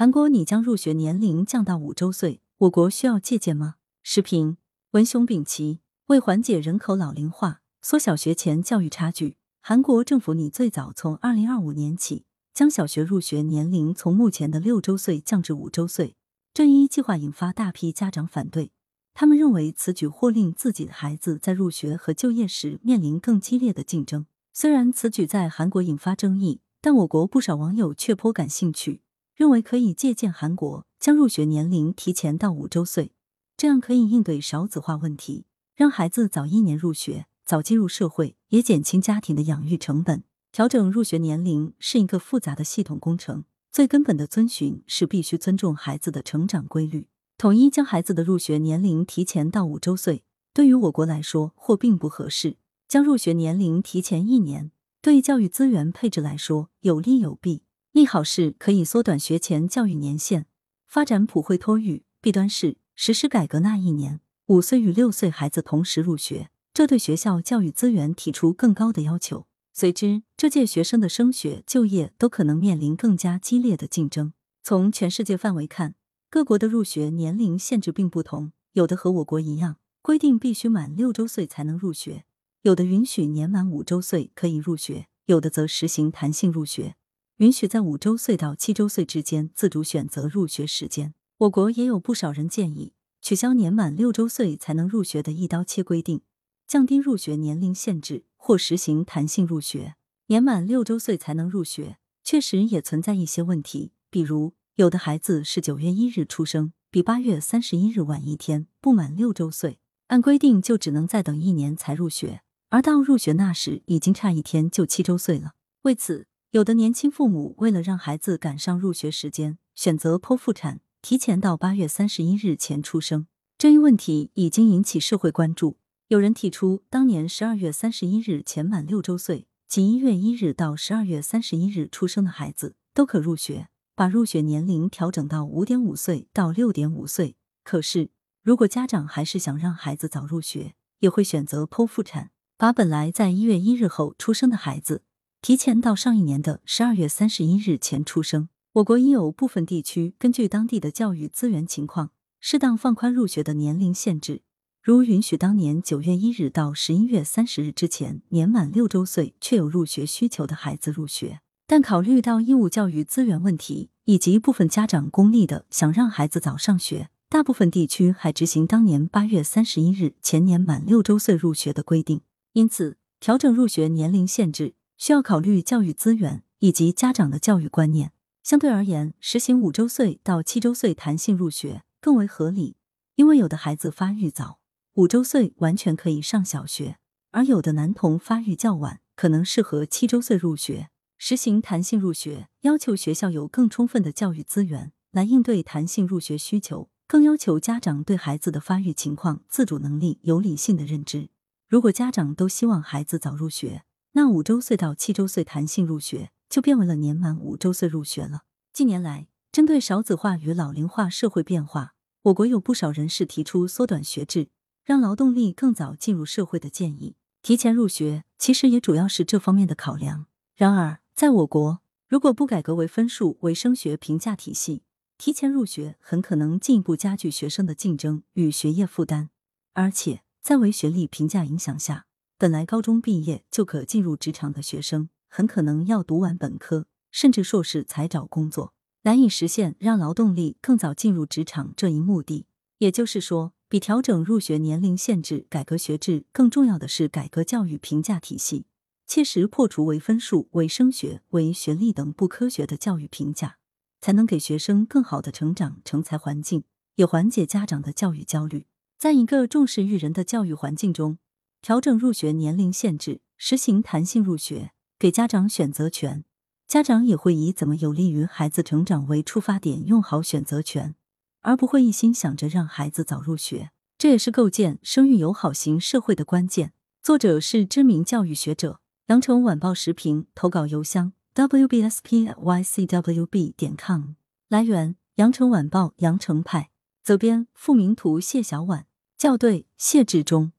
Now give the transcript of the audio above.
韩国拟将入学年龄降到五周岁，我国需要借鉴吗？视频：文雄丙奇。为缓解人口老龄化，缩小学前教育差距，韩国政府拟最早从二零二五年起，将小学入学年龄从目前的六周岁降至五周岁。这一计划引发大批家长反对，他们认为此举或令自己的孩子在入学和就业时面临更激烈的竞争。虽然此举在韩国引发争议，但我国不少网友却颇感兴趣。认为可以借鉴韩国，将入学年龄提前到五周岁，这样可以应对少子化问题，让孩子早一年入学，早进入社会，也减轻家庭的养育成本。调整入学年龄是一个复杂的系统工程，最根本的遵循是必须尊重孩子的成长规律。统一将孩子的入学年龄提前到五周岁，对于我国来说或并不合适。将入学年龄提前一年，对教育资源配置来说有利有弊。利好是可以缩短学前教育年限，发展普惠托育；弊端是实施改革那一年，五岁与六岁孩子同时入学，这对学校教育资源提出更高的要求。随之，这届学生的升学、就业都可能面临更加激烈的竞争。从全世界范围看，各国的入学年龄限制并不同，有的和我国一样，规定必须满六周岁才能入学；有的允许年满五周岁可以入学，有的则实行弹性入学。允许在五周岁到七周岁之间自主选择入学时间。我国也有不少人建议取消年满六周岁才能入学的一刀切规定，降低入学年龄限制，或实行弹性入学。年满六周岁才能入学，确实也存在一些问题，比如有的孩子是九月一日出生，比八月三十一日晚一天，不满六周岁，按规定就只能再等一年才入学，而到入学那时已经差一天就七周岁了。为此。有的年轻父母为了让孩子赶上入学时间，选择剖腹产，提前到八月三十一日前出生。这一问题已经引起社会关注。有人提出，当年十二月三十一日前满六周岁，即一月一日到十二月三十一日出生的孩子都可入学，把入学年龄调整到五点五岁到六点五岁。可是，如果家长还是想让孩子早入学，也会选择剖腹产，把本来在一月一日后出生的孩子。提前到上一年的十二月三十一日前出生。我国已有部分地区根据当地的教育资源情况，适当放宽入学的年龄限制，如允许当年九月一日到十一月三十日之前年满六周岁却有入学需求的孩子入学。但考虑到义务教育资源问题，以及部分家长功利的想让孩子早上学，大部分地区还执行当年八月三十一日前年满六周岁入学的规定。因此，调整入学年龄限制。需要考虑教育资源以及家长的教育观念。相对而言，实行五周岁到七周岁弹性入学更为合理，因为有的孩子发育早，五周岁完全可以上小学；而有的男童发育较晚，可能适合七周岁入学。实行弹性入学，要求学校有更充分的教育资源来应对弹性入学需求，更要求家长对孩子的发育情况、自主能力有理性的认知。如果家长都希望孩子早入学，那五周岁到七周岁弹性入学，就变为了年满五周岁入学了。近年来，针对少子化与老龄化社会变化，我国有不少人士提出缩短学制，让劳动力更早进入社会的建议。提前入学其实也主要是这方面的考量。然而，在我国，如果不改革为分数为升学评价体系，提前入学很可能进一步加剧学生的竞争与学业负担，而且在为学历评价影响下。本来高中毕业就可进入职场的学生，很可能要读完本科甚至硕士才找工作，难以实现让劳动力更早进入职场这一目的。也就是说，比调整入学年龄限制、改革学制更重要的是改革教育评价体系，切实破除为分数、为升学、为学历等不科学的教育评价，才能给学生更好的成长成才环境，也缓解家长的教育焦虑。在一个重视育人的教育环境中。调整入学年龄限制，实行弹性入学，给家长选择权，家长也会以怎么有利于孩子成长为出发点，用好选择权，而不会一心想着让孩子早入学。这也是构建生育友好型社会的关键。作者是知名教育学者，羊城晚报时评投稿邮箱：wbspycwb 点 com。来源：羊城晚报羊城派。责编：付明图，谢小婉。校对：谢志忠。